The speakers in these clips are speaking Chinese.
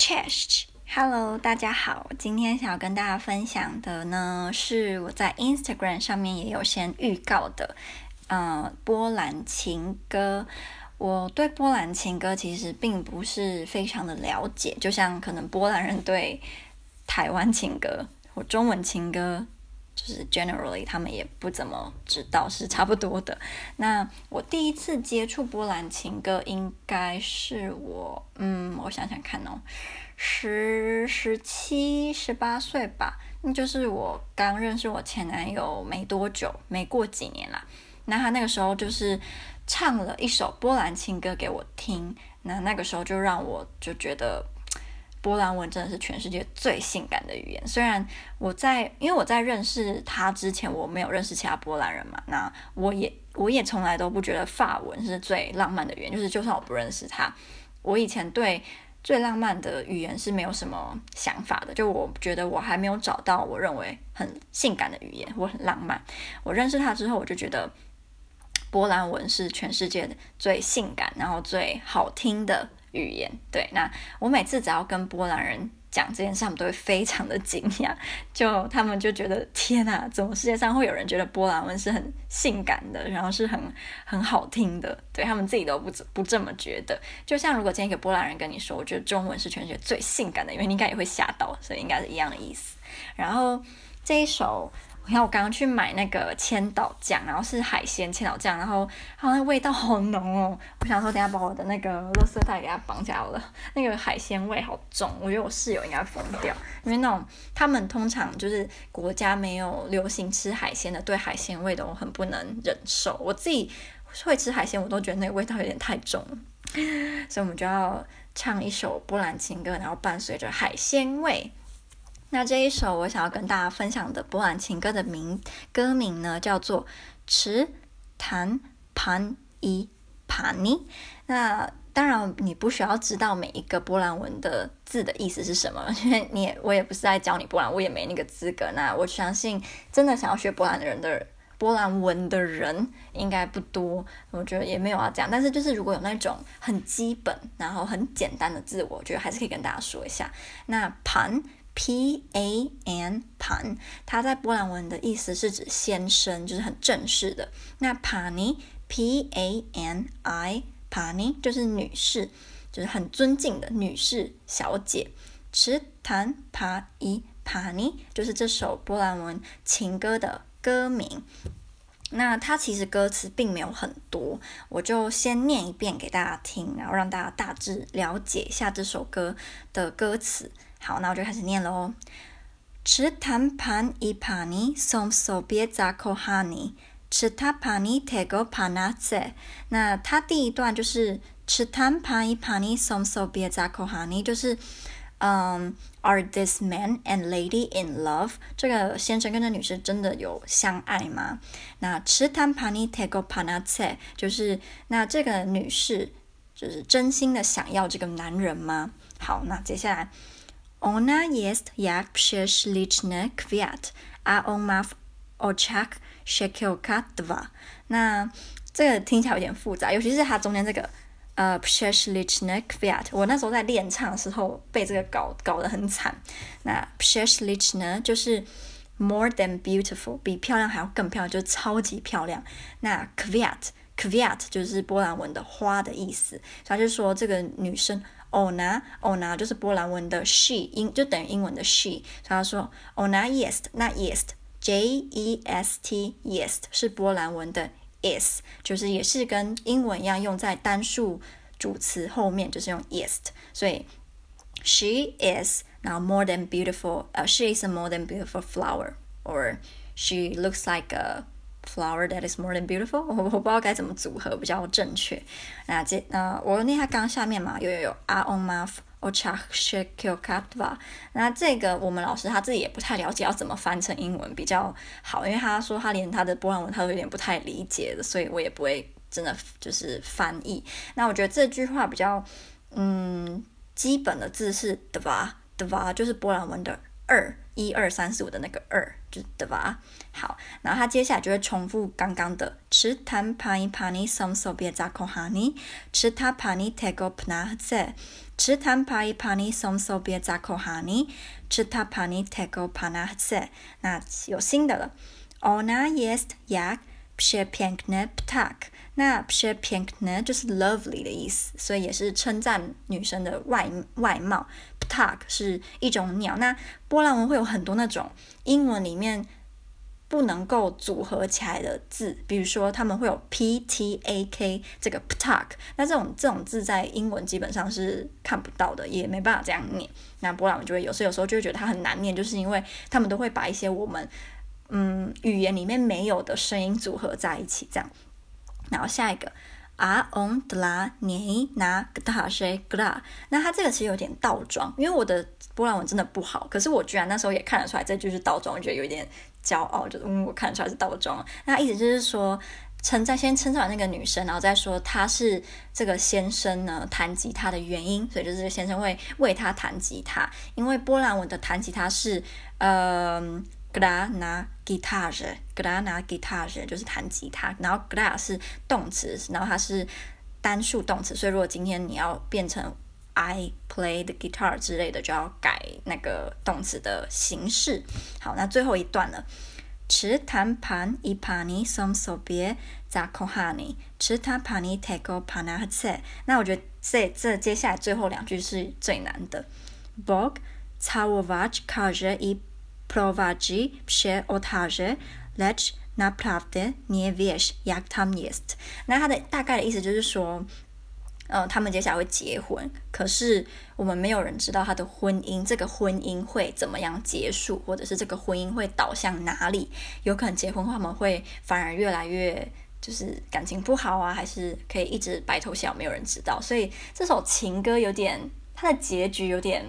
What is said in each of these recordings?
Chesh，Hello，大家好。今天想要跟大家分享的呢，是我在 Instagram 上面也有先预告的，呃，波兰情歌。我对波兰情歌其实并不是非常的了解，就像可能波兰人对台湾情歌或中文情歌。就是 generally 他们也不怎么知道，是差不多的。那我第一次接触波兰情歌，应该是我，嗯，我想想看哦，十十七、十八岁吧。那就是我刚认识我前男友没多久，没过几年啦。那他那个时候就是唱了一首波兰情歌给我听，那那个时候就让我就觉得。波兰文真的是全世界最性感的语言。虽然我在，因为我在认识他之前，我没有认识其他波兰人嘛，那我也我也从来都不觉得法文是最浪漫的语言。就是就算我不认识他，我以前对最浪漫的语言是没有什么想法的。就我觉得我还没有找到我认为很性感的语言，或很浪漫。我认识他之后，我就觉得波兰文是全世界最性感，然后最好听的。语言对，那我每次只要跟波兰人讲这件事，他们都会非常的惊讶，就他们就觉得天哪，怎么世界上会有人觉得波兰文是很性感的，然后是很很好听的？对，他们自己都不不这么觉得。就像如果今天一个波兰人跟你说，我觉得中文是全世界最性感的因为，你应该也会吓到，所以应该是一样的意思。然后这一首。你看，我刚刚去买那个千岛酱，然后是海鲜千岛酱，然后好像味道好浓哦。我想说，等下把我的那个垃圾袋给它绑起来了。那个海鲜味好重，我觉得我室友应该疯掉，因为那种他们通常就是国家没有流行吃海鲜的，对海鲜味都很不能忍受。我自己会吃海鲜，我都觉得那个味道有点太重，所以我们就要唱一首波兰情歌，然后伴随着海鲜味。那这一首我想要跟大家分享的波兰情歌的名歌名呢，叫做《池潭盘伊帕尼》。那当然你不需要知道每一个波兰文的字的意思是什么，因为你也我也不是在教你波兰，我也没那个资格。那我相信真的想要学波兰的人的波兰文的人应该不多，我觉得也没有要讲。但是就是如果有那种很基本然后很简单的字，我觉得还是可以跟大家说一下。那盘。P A N Pan，它在波兰文的意思是指先生，就是很正式的。那 Pani P A N I Pani 就是女士，就是很尊敬的女士小姐。池潭帕伊帕尼就是这首波兰文情歌的歌名。那它其实歌词并没有很多，我就先念一遍给大家听，然后让大家大致了解一下这首歌的歌词。好，那我就开始念了哦。池潭畔一帕尼松索别扎口哈尼，池塔帕尼特戈帕纳塞。那它第一段就是池潭畔一帕尼松索别扎口哈尼，就是嗯，Are this man and lady in love？这个先生跟这女士真的有相爱吗？那池潭帕尼特戈帕纳塞，就是那这个女士就是真心的想要这个男人吗？好，那接下来。Ona jest jak prześliczny kwiat, a on ma w oczach szkiełka dwa。那这个听起来有点复杂，尤其是它中间这个呃 prześliczny kwiat。我那时候在练唱的时候被这个搞搞得很惨。那 prześliczny 就是 more than beautiful，比漂亮还要更漂亮，就是超级漂亮。那 kwiat kwiat 就是波兰文的花的意思，所以他就说这个女生。Ona Ona 就是波兰文的 she，英就等于英文的 she。所以他说 Ona jest，那 jest J E S T jest 是波兰文的 is，就是也是跟英文一样用在单数主词后面，就是用 jest。所以 she is now more than beautiful，呃，she is a more than beautiful flower，or she looks like a Flower that is more than beautiful，我我不知道该怎么组合比较正确。那这那我念它刚下面嘛，有有有，a on math ochach shekilkatva。那这个我们老师他自己也不太了解要怎么翻成英文比较好，因为他说他连他的波兰文他都有点不太理解的，所以我也不会真的就是翻译。那我觉得这句话比较嗯基本的字是 dva dva，就是波兰文的二。一二三四五的那个二，对吧？好，然后他接下来就会重复刚刚的。池潭潘伊帕尼松索别扎口哈尼，池塔帕尼特戈普纳塞，Czy tam pani pani są sobie zakochani? Czy ta pani tego pana chce? 那有新的了。Ona jest jak przepiękny ptak。那 przepiękny 就是 lovely 的意思，所以也是称赞女生的外外貌。Ptak 是一种鸟。那波兰文会有很多那种英文里面。不能够组合起来的字，比如说他们会有 p t a k 这个 ptak，那这种这种字在英文基本上是看不到的，也没办法这样念。那波兰文就会有，所以有时候就会觉得它很难念，就是因为他们都会把一些我们嗯语言里面没有的声音组合在一起，这样。然后下一个。啊，on 的啦，你拿大谁个啦？那它这个其实有点倒装，因为我的波兰文真的不好，可是我居然那时候也看得出来这句是倒装，我觉得有点骄傲，就是嗯，我看得出来是倒装。那意思就是说，称赞先称赞那个女生，然后再说她是这个先生呢弹吉他的原因，所以就是先生会为她弹吉他，因为波兰文的弹吉他是呃。gra na guitar gra na guitar 就是弹吉他，然后 gra 是动词，然后它是单数动词，所以如果今天你要变成 I play the guitar 之类的，就要改那个动词的形式。好，那最后一段了，池潭旁一旁你松手别咋口哈尼池潭旁尼 take up 那我觉得这这接下来最后两句是最难的，bog 超 watch 卡着一。Prowadzi psie ołtarze, lecz naprawdę nie wiesz, jak tam jest。那它的大概的意思就是说，呃，他们接下来会结婚，可是我们没有人知道他的婚姻，这个婚姻会怎么样结束，或者是这个婚姻会导向哪里？有可能结婚后他们会反而越来越就是感情不好啊，还是可以一直白头偕老，没有人知道。所以这首情歌有点，它的结局有点，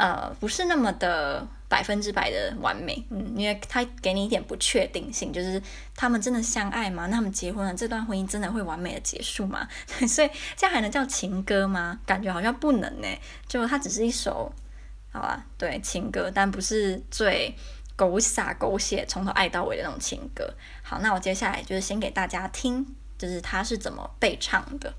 呃，不是那么的。百分之百的完美，嗯，因为他给你一点不确定性，就是他们真的相爱吗？那他们结婚了，这段婚姻真的会完美的结束吗？所以这样还能叫情歌吗？感觉好像不能呢。就它只是一首，好吧，对，情歌，但不是最狗傻狗血，从头爱到尾的那种情歌。好，那我接下来就是先给大家听，就是它是怎么被唱的。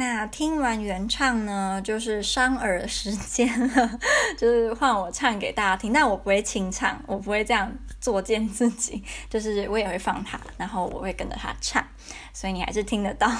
那听完原唱呢，就是伤耳时间了，就是换我唱给大家听。但我不会清唱，我不会这样作践自己，就是我也会放它，然后我会跟着他唱，所以你还是听得到。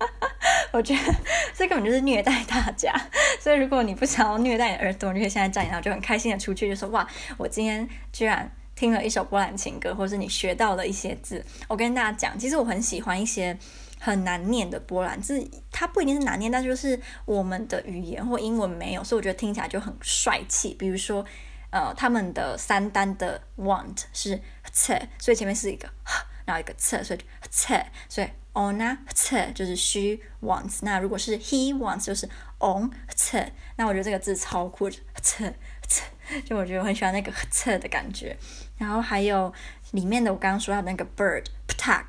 我觉得这根本就是虐待大家，所以如果你不想要虐待耳朵，你可以现在站起来就很开心的出去，就说哇，我今天居然听了一首波兰情歌，或是你学到了一些字。我跟大家讲，其实我很喜欢一些很难念的波兰字，它不一定是难念，但就是我们的语言或英文没有，所以我觉得听起来就很帅气。比如说，呃，他们的三单的 want 是 c，所以前面是一个，然后一个 c，所以 c，所以。ona t 就是 she wants，那如果是 he wants 就是 on t，那我觉得这个字超酷，t t，就我觉得我很喜欢那个 t 的感觉。然后还有里面的我刚刚说到那个 bird ptak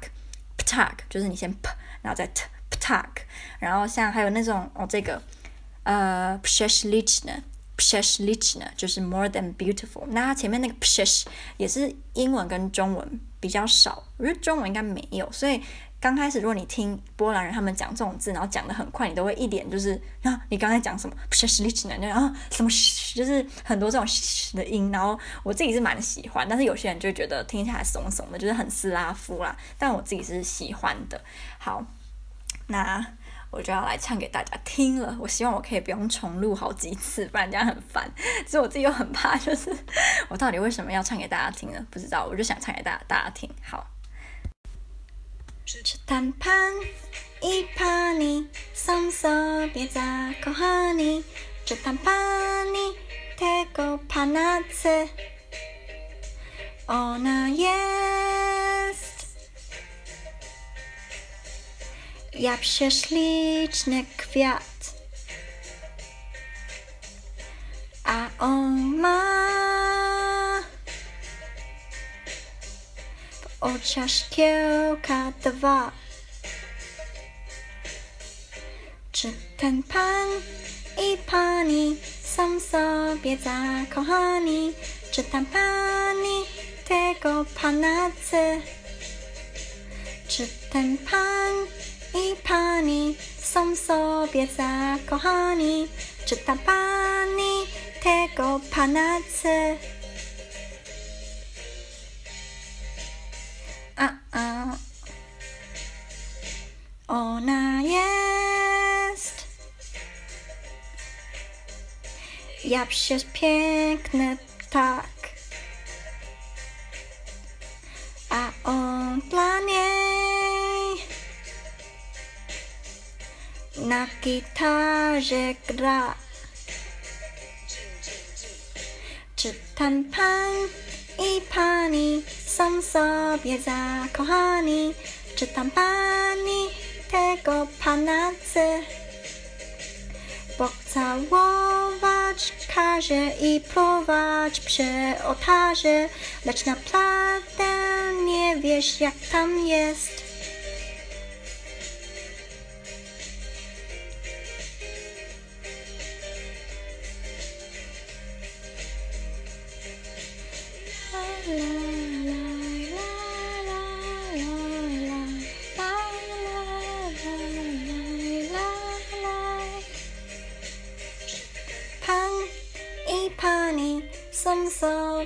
ptak，就是你先 p，然后再 t，ptak。然后像还有那种哦这个呃 p s h e s h l i c h n a p s h e s h l i c h n a 就是 more than beautiful。那它前面那个 pshesh 也是英文跟中文比较少，我觉得中文应该没有，所以。刚开始，如果你听波兰人他们讲这种字，然后讲得很快，你都会一脸就是啊，你刚才讲什么？什么就是很多这种的音。然后我自己是蛮喜欢，但是有些人就觉得听起来怂怂的，就是很斯拉夫啦。但我自己是喜欢的。好，那我就要来唱给大家听了。我希望我可以不用重录好几次，不然这样很烦。其实我自己又很怕，就是我到底为什么要唱给大家听呢？不知道，我就想唱给大家大家听。好。Czytam pani, pani, sam sobie zakochani. Czytam pani tego pana chcę. Ona jest jak prześliczny kwiat, a on ma oczach szkiełka dwa. Czy ten pan i pani są sobie zakochani? Czy tam pani tego pana chce? Czy ten pan i pani są sobie zakochani? Czy tam pani tego pana chce? Ona jest. Jak przez piękny ptak, a on dla niej na gitarze gra. Czy ten pan i pani są sobie zakochani? Czy tam pani tego pana chce pocałować każe i prowadź przy ołtarze, lecz naprawdę nie wiesz jak tam jest.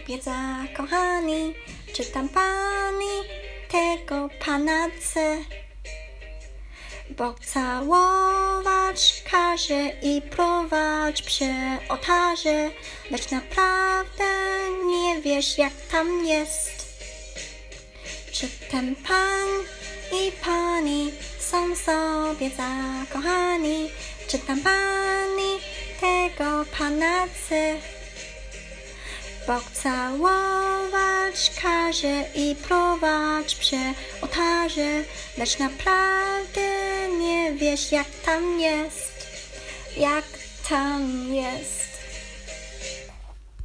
别再 kochani, czytam pani tego pana chce Pocałować każe i prowadź przy ołtarze Lecz naprawdę nie wiesz jak tam jest. Czy ten pan i pani są sobie zakochani. Czy tam pani tego pana chce Pocałować każe i prowadź przy ołtarze, lecz naprawdę nie wiesz jak tam jest, jak tam jest.